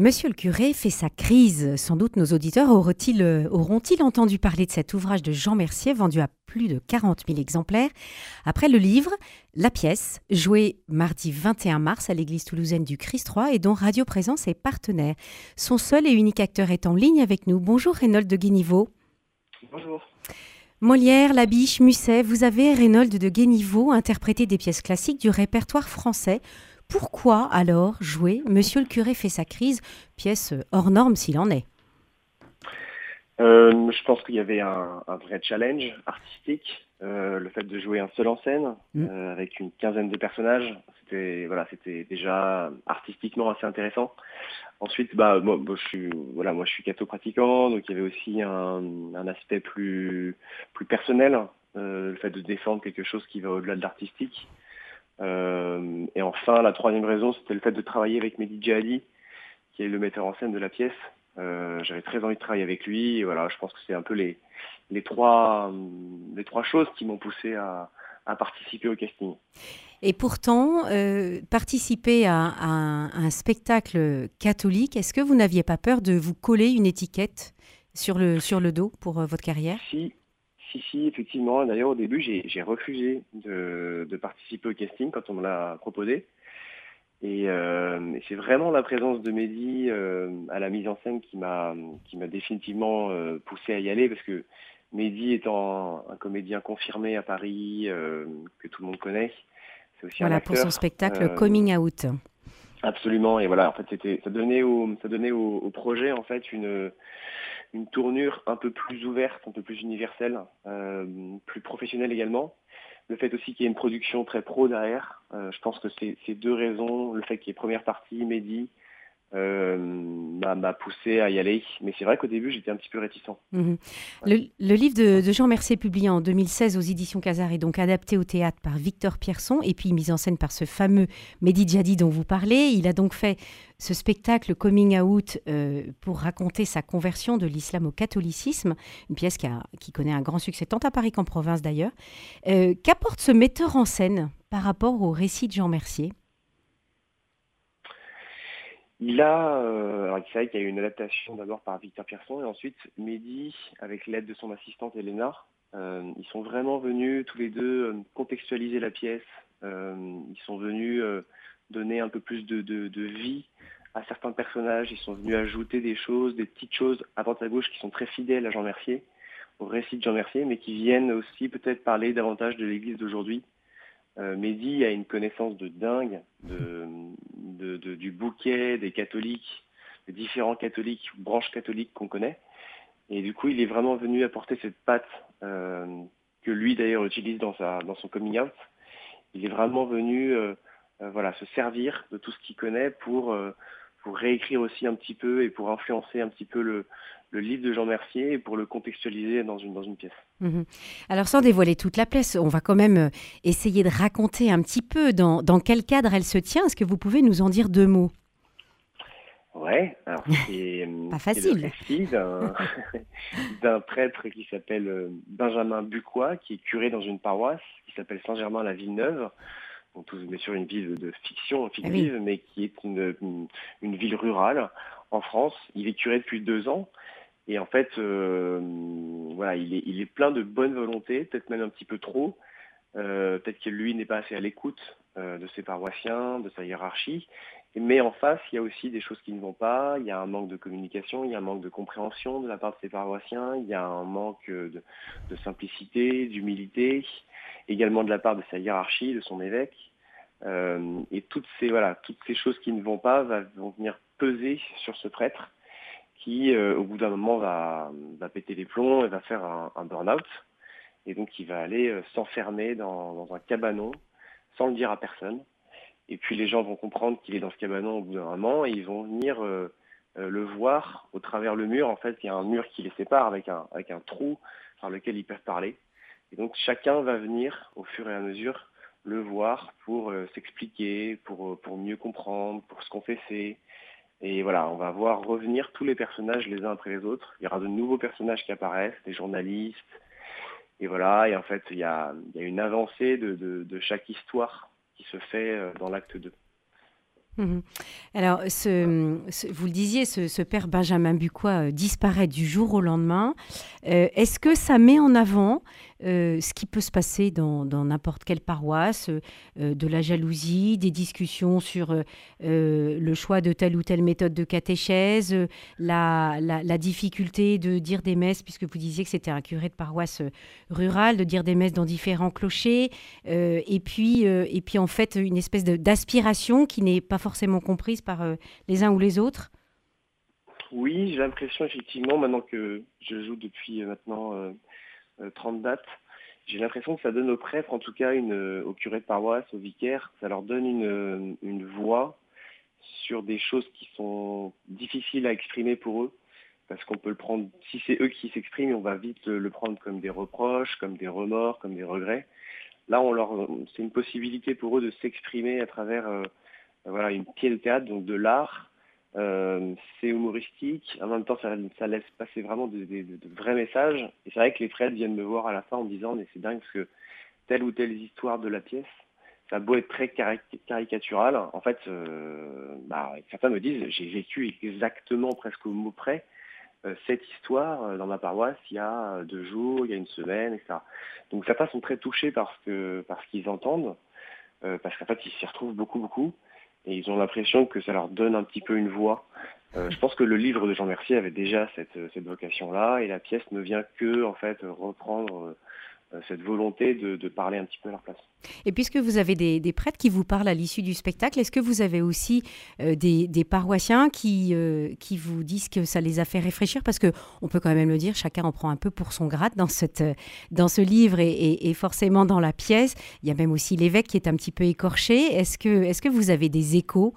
Monsieur le curé fait sa crise. Sans doute nos auditeurs auront-ils auront entendu parler de cet ouvrage de Jean Mercier vendu à plus de 40 000 exemplaires. Après le livre, la pièce, jouée mardi 21 mars à l'église toulousaine du Christ 3 et dont Radio Présence est partenaire. Son seul et unique acteur est en ligne avec nous. Bonjour Reynold de Guéniveau. Bonjour. Molière, Labiche, Musset, vous avez, Reynold de Guéniveau, interprété des pièces classiques du répertoire français pourquoi alors jouer Monsieur le curé fait sa crise, pièce hors norme s'il en est? Euh, Je pense qu'il y avait un, vrai challenge artistique. Euh, le fait de jouer un seul en scène mm. euh, avec une quinzaine de personnages, c'était voilà, c'était déjà artistiquement assez intéressant. Ensuite, bah moi, je suis voilà, moi je suis catho pratiquant, donc il y avait aussi un, un aspect plus plus personnel, le fait de défendre quelque chose qui va au-delà de l'artistique. Euh, et enfin, la troisième raison, c'était le fait de travailler avec Mehdi Djahali, qui est le metteur en scène de la pièce. Euh, j'avais très envie de travailler avec lui. Et voilà, je pense que c'est un peu les, les, trois, les trois choses qui m'ont poussé à, à, participer au casting. Et pourtant, euh, participer à, à, un spectacle catholique, est-ce que vous n'aviez pas peur de vous coller une étiquette sur le, sur le dos pour votre carrière? Si, si, si, effectivement. D'ailleurs, au début, j'ai refusé de, participer au casting quand on me l'a proposé. Euh, et, c'est vraiment la présence de Mehdi euh, à la mise en scène qui m'a définitivement euh, poussé à y aller parce que Mehdi étant un, comédien confirmé à Paris que tout le monde connaît, c'est aussi voilà pour son spectacle Coming Out. Absolument et voilà en fait c'était ça donnait au ça donnait au projet en fait une une tournure un peu plus ouverte, un peu plus universelle, euh, plus professionnelle également. Le fait aussi qu'il y ait une production très pro derrière, euh, je pense que c'est ces deux raisons, le fait qu'il y ait première partie, Mehdi, euh, m'a poussé à y aller. Mais c'est vrai qu'au début, j'étais un petit peu réticent. Mhm. Le, livre de, Jean Mercier, publié en 2016 aux éditions Casar, est donc adapté au théâtre par Victor Pierson et puis mis en scène par ce fameux Mehdi Djadi dont vous parlez. Il a donc fait ce spectacle Coming Out euh, pour raconter sa conversion de l'islam au catholicisme, une pièce qui, a, qui, connaît un grand succès tant à Paris qu'en province d'ailleurs. Euh, qu'apporte ce metteur en scène par rapport au récit de Jean Mercier? Il a, euh, alors c'est vrai qu'il y a eu une adaptation d'abord par Victor Pierson et ensuite Mehdi, avec l'aide de son assistante Elena, euh, ils sont vraiment venus tous les deux euh, contextualiser la pièce. ils sont venus donner un peu plus de, vie à certains personnages. Ils sont venus ajouter des choses, des petites choses à droite à gauche qui sont très fidèles à Jean Mercier, au récit de Jean Mercier, mais qui viennent aussi peut-être parler davantage de l'Église d'aujourd'hui. Euh, Mehdi a une connaissance de dingue de, du bouquet des catholiques, des différents catholiques, branches catholiques qu'on connaît. Et du coup, il est vraiment venu apporter cette patte euh, que lui d'ailleurs utilise dans, sa, dans son coming out. Il est vraiment venu euh, voilà, se servir de tout ce qu'il connaît pour, pour réécrire aussi un petit peu et pour influencer un petit peu le, le livre de Jean Mercier pour le contextualiser dans une, dans une pièce. Mhm. Alors sans dévoiler toute la pièce, on va quand même euh, essayer de raconter un petit peu dans, dans quel cadre elle se tient. Est-ce que vous pouvez nous en dire deux mots? Ouais, alors c'est pas facile. d'un prêtre qui s'appelle euh, Benjamin Bucois, qui est curé dans une paroisse qui s'appelle Saint-Germain-la-Villeneuve. Donc, bien sûr une ville de fiction ah fictive, mais qui est une, une, ville rurale en France. Il est curé depuis deux ans. Et en fait, euh, voilà, il est, plein de bonne volonté, peut-être même un petit peu trop. Euh, peut-être que lui n'est pas assez à l'écoute euh, de ses paroissiens, de sa hiérarchie. Mais en face, il y a aussi des choses qui ne vont pas. Il y a un manque de communication, il y a un manque de compréhension de la part de ses paroissiens, il y a un manque de, simplicité, d'humilité, également de la part de sa hiérarchie, de son évêque. et toutes ces choses qui ne vont pas vont venir peser sur ce prêtre qui, euh, au bout d'un moment, va, va, péter les plombs et va faire un, burn-out. Et donc, il va aller euh, s'enfermer dans, un cabanon sans le dire à personne. Et puis, les gens vont comprendre qu'il est dans ce cabanon au bout d'un moment et ils vont venir euh, le voir au travers le mur. En fait, il y a un mur qui les sépare avec un, avec un trou par lequel ils peuvent parler. Et donc, chacun va venir, au fur et à mesure, le voir pour s'expliquer, pour, pour mieux comprendre, pour se confesser, et voilà, on va voir revenir tous les personnages les uns après les autres. Il y aura de nouveaux personnages qui apparaissent, des journalistes. Et voilà, et en fait, il y a, une avancée de, chaque histoire qui se fait euh, dans l'acte 2. Mhm. Alors, vous le disiez, ce, père Benjamin Bucois euh, disparaît du jour au lendemain. Euh, est-ce que ça met en avant euh, ce qui peut se passer dans n'importe quelle paroisse, de la jalousie, des discussions sur le choix de telle ou telle méthode de catéchèse, la, la, difficulté de dire des messes, puisque vous disiez que c'était un curé de paroisse rurale, de dire des messes dans différents clochers, et, puis, et puis en fait une espèce d'aspiration qui n'est pas forcément comprise par euh, les uns ou les autres Oui, j'ai l'impression effectivement, maintenant que je joue depuis euh, maintenant 30 euh, dates, j'ai l'impression que ça donne aux prêtres, en tout cas une, aux curés de paroisse, aux vicaires, ça leur donne une, une voix sur des choses qui sont difficiles à exprimer pour eux parce qu'on peut le prendre, si c'est eux qui s'expriment, on va vite le prendre comme des reproches, comme des remords, comme des regrets. Là, c'est une possibilité pour eux de s'exprimer à travers voilà, une pièce de théâtre, donc de l'art. Euh, c'est humoristique, en même temps ça, laisse passer vraiment de, vrais messages. Et c'est vrai que les frères viennent me voir à la fin en me disant mais c'est dingue parce que telle ou telle histoire de la pièce, ça a beau être très caricatural, en fait euh, bah, certains me disent j'ai vécu exactement presque au mot près euh, cette histoire dans ma paroisse il y a deux jours, il y a une semaine, etc. Donc certains sont très touchés parce que parce qu'ils entendent, parce qu'en fait ils s'y retrouvent beaucoup beaucoup et ils ont l'impression que ça leur donne un petit peu une voix. Euh, je pense que le livre de Jean Mercier avait déjà cette, cette vocation-là et la pièce ne vient que en fait reprendre euh, cette volonté de, parler un petit peu à leur place. Et puisque vous avez des, prêtres qui vous parlent à l'issue du spectacle, est-ce que vous avez aussi euh, des, paroissiens qui, euh, qui vous disent que ça les a fait réfléchir? Parce qu'on peut quand même le dire, chacun en prend un peu pour son grade dans, cette, dans ce livre et, forcément dans la pièce. Il y a même aussi l'évêque qui est un petit peu écorché. Est-ce que, est que vous avez des échos?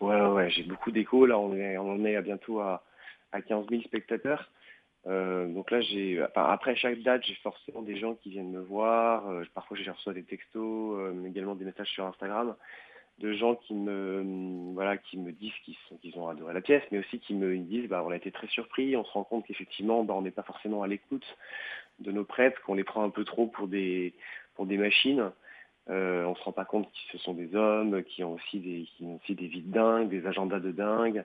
Ouais, ouais, j'ai beaucoup d'échos. Là, on, est, on est à bientôt à, à 15 000 spectateurs. Euh, donc là, j'ai, après chaque date, j'ai forcément des gens qui viennent me voir. Euh, parfois, j'ai reçois des textos, euh, également des messages sur Instagram de gens qui me, disent qu'ils, ont adoré la pièce, mais aussi qui me disent, bah, on a été très surpris. On se rend compte qu'effectivement, bah, on n'est pas forcément à l'écoute de nos prêtres, qu'on les prend un peu trop pour des, machines. Euh, on se rend pas compte que ce sont des hommes qui ont aussi des, qui ont aussi des vies de dingue, des agendas de dingue.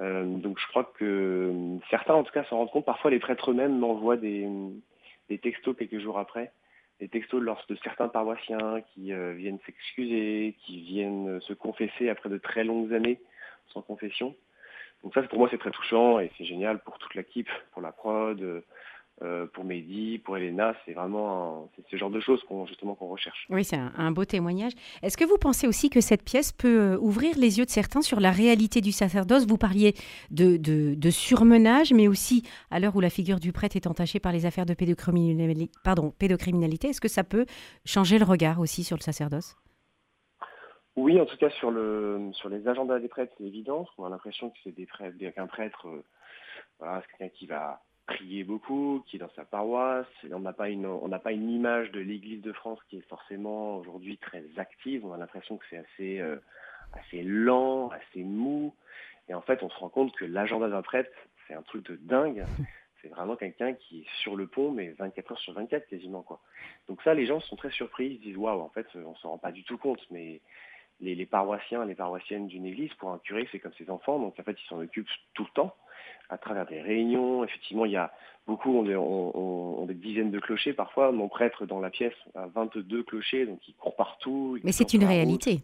Euh, donc je crois que euh, certains en tout cas s'en rendent compte. Parfois les prêtres eux-mêmes m'envoient des, textos quelques jours après, des textos de, de certains paroissiens qui euh, viennent s'excuser, qui viennent se confesser après de très longues années sans confession. Donc ça pour moi c'est très touchant et c'est génial pour toute l'équipe, pour la prod, euh, pour Mehdi, pour Elena, c'est vraiment ce genre de choses qu'on justement qu'on recherche. Oui, c'est un, beau témoignage. Est-ce que vous pensez aussi que cette pièce peut euh, ouvrir les yeux de certains sur la réalité du sacerdoce? Vous parliez de, de, surmenage, mais aussi à l'heure où la figure du prêtre est entachée par les affaires de pédocriminalité, pardon, pédocriminalité est-ce que ça peut changer le regard aussi sur le sacerdoce? Oui, en tout cas sur le sur les agendas des prêtres, c'est évident. On a l'impression que c'est des prêtres, qu'un prêtre, euh, voilà, c'est quelqu'un qui va prier beaucoup, qui est dans sa paroisse. on n'a pas une, on n'a pas une image de l'Église de France qui est forcément aujourd'hui très active. On a l'impression que c'est assez, euh, assez lent, assez mou. Et en fait, on se rend compte que l'agenda d'un prêtre, c'est un truc de dingue. C'est vraiment quelqu'un qui est sur le pont, mais 24 heures sur 24 quasiment quoi. Donc ça, les gens sont très surpris, ils se disent waouh, en fait, on se rend pas du tout compte, mais les, les paroissiens, les paroissiennes d'une église, pour un curé, c'est comme ses enfants, donc en fait, ils s'en occupent tout le temps à travers des réunions. Effectivement, il y a beaucoup ont des, dizaines de clochers. Parfois, mon prêtre dans la pièce a 22 clochers, donc il court partout. Mais c'est une réalité.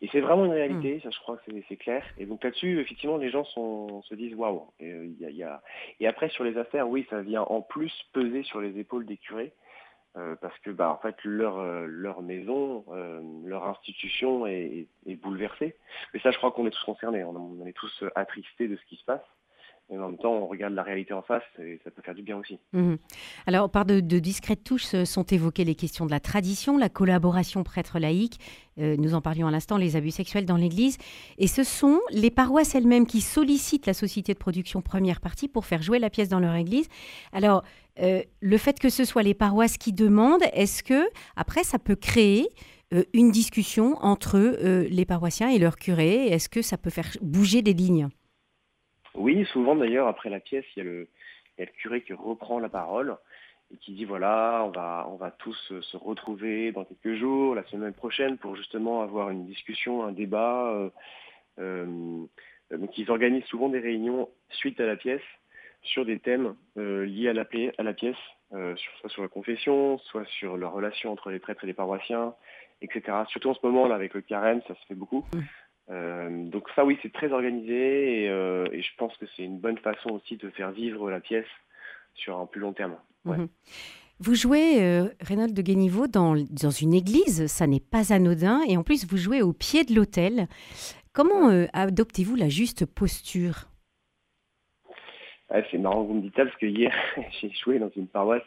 Et c'est vraiment une réalité, hmm. ça je crois que c'est clair. Et donc là-dessus, effectivement, les gens sont, se disent waouh. Et, euh, y a, et après, sur les affaires, oui, ça vient en plus peser sur les épaules des curés. Euh, parce que bah, en fait leur, euh, leur maison, leur institution est, est, bouleversée. Mais ça, je crois qu'on est tous concernés. On, on, est tous attristés de ce qui se passe et en même temps, on regarde la réalité en face et ça peut faire du bien aussi. Mhm. Alors, par de, discrètes touches euh, sont évoquées les questions de la tradition, la collaboration prêtre-laïque, euh, nous en parlions à l'instant, les abus sexuels dans l'Église. Et ce sont les paroisses elles-mêmes qui sollicitent la société de production première partie pour faire jouer la pièce dans leur Église. Alors, euh, le fait que ce soit les paroisses qui demandent, est-ce que, après, ça peut créer une discussion entre les paroissiens et leurs curés? Est-ce que ça peut faire bouger des lignes? Oui, souvent d'ailleurs, après la pièce, il y, a le, curé qui reprend la parole et qui dit voilà, on va, on va tous se retrouver dans quelques jours, la semaine prochaine, pour justement avoir une discussion, un débat. donc ils organisent souvent des réunions suite à la pièce sur des thèmes liés à la, à la pièce, soit sur la confession, soit sur la relation entre les prêtres et les paroissiens, etc. Surtout en ce moment, là, avec le carême, ça se fait beaucoup. Euh, donc ça, oui, c'est très organisé euh, et, je pense que c'est une bonne façon aussi de faire vivre la pièce sur un plus long terme. Mhm. Vous jouez, euh, de Guéniveau, dans, dans une église, ça n'est pas anodin, et en plus, vous jouez au pied de l'autel. Comment euh, adoptez-vous la juste posture? C'est marrant que vous me dites ça, parce que hier, j'ai joué dans une paroisse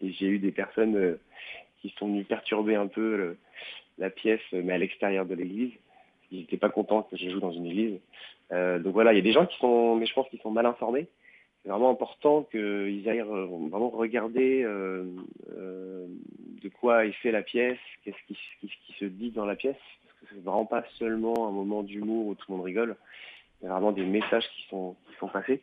et j'ai eu des personnes qui sont venues perturber un peu la pièce, mais à l'extérieur de l'église ils n'étaient pas contents que je joue dans une église. Euh, donc voilà, il y a des gens qui sont, mais je pense qu'ils sont mal informés. C'est vraiment important qu'ils aillent vraiment regarder euh, euh, de quoi est fait la pièce, qu'est-ce qui, qui, se dit dans la pièce. Parce que c'est vraiment pas seulement un moment d'humour où tout le monde rigole. Il y a vraiment des messages qui sont, qui sont passés.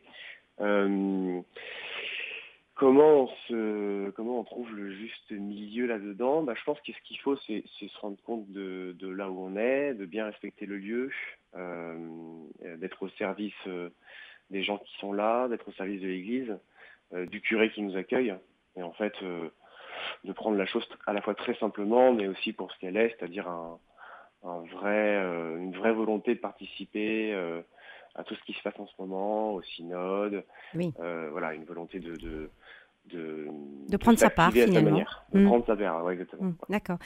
Comment on, se, comment on trouve le juste milieu là-dedans bah, Je pense que ce qu'il faut, c'est se rendre compte de, là où on est, de bien respecter le lieu, euh, d'être au service euh, des gens qui sont là, d'être au service de l'Église, euh, du curé qui nous accueille, et en fait de prendre la chose à la fois très simplement, mais aussi pour ce qu'elle est, c'est-à-dire un, vrai, une vraie volonté de participer à tout ce qui se passe en ce moment, au synode, voilà, une volonté de de, prendre sa part finalement. De mm. prendre sa part, exactement. Mm, d'accord.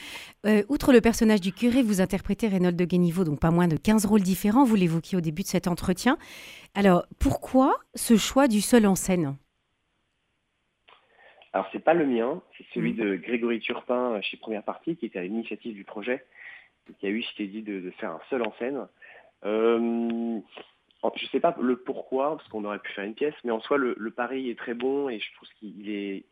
Euh, outre le personnage du curé, vous interprétez Reynold de Guéniveau, donc pas moins de 15 rôles différents, vous l'évoquiez au début de cet entretien. Alors, pourquoi ce choix du seul en scène? Alors, c'est pas le mien, c'est celui mm. de Grégory Turpin chez Première Partie, qui était à l'initiative du projet, qui a eu cette idée de, de, faire un seul en scène. Euh, je ne sais pas le pourquoi, parce qu'on aurait pu faire une pièce, mais en soi, le, pari est très bon et je trouve qu'il est,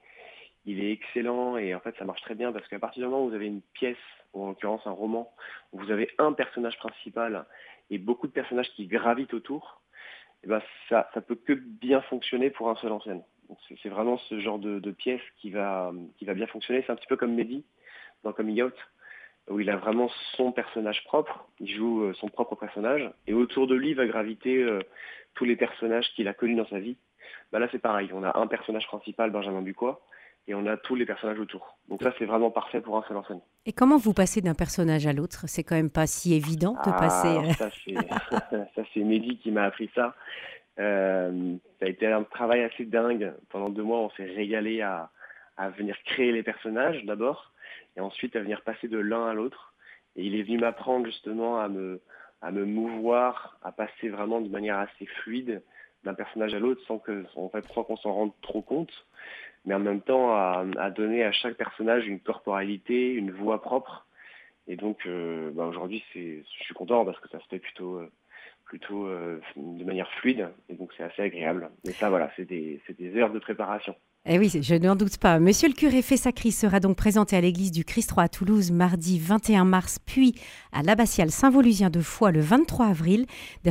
excellent et en fait, ça marche très bien parce qu'à partir du moment où vous avez une pièce, ou en l'occurrence un roman, où vous avez un personnage principal et beaucoup de personnages qui gravitent autour, eh ben ça, ça peut que bien fonctionner pour un seul en scène. C'est vraiment ce genre de, pièce qui va, qui va bien fonctionner. C'est un petit peu comme Mehdi dans Coming Out où il a vraiment son personnage propre, il joue euh, son propre personnage, et autour de lui va graviter euh, tous les personnages qu'il a connus dans sa vie. Bah là c'est pareil, on a un personnage principal, Benjamin Bucois, et on a tous les personnages autour. Donc ça c'est vraiment parfait pour un seul en scène. Et comment vous passez d'un personnage à l'autre? C'est quand même pas si évident de passer. Ah, ça c'est Mehdi qui m'a appris ça. Euh, ça a été un travail assez dingue. Pendant deux mois, on s'est régalé à, à venir créer les personnages d'abord, et ensuite à venir passer de l'un à l'autre. Et il est venu m'apprendre justement à me, à me mouvoir, à passer vraiment de manière assez fluide d'un personnage à l'autre sans fait, qu'on s'en rende trop compte, mais en même temps à, donner à chaque personnage une corporalité, une voix propre. Et donc, euh, bah aujourd'hui, je suis content parce que ça se fait plutôt, euh, plutôt euh, de manière fluide, et donc c'est assez agréable. Mais ça, voilà, c'est des, c'est des heures de préparation. Eh oui, je n'en doute pas. Monsieur le curé Fessacris sera donc présenté à l'église du Christ-Roi à Toulouse mardi 21 mars, puis à l'abbatiale Saint-Voluzien de Foix le 23 avril. Des,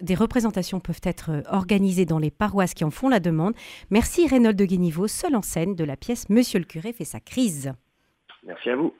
des, représentations peuvent être euh, organisées dans les paroisses qui en font la demande. Merci Reynold de Guéniveau, seul en scène de la pièce Monsieur le curé fait sa crise. Merci à vous.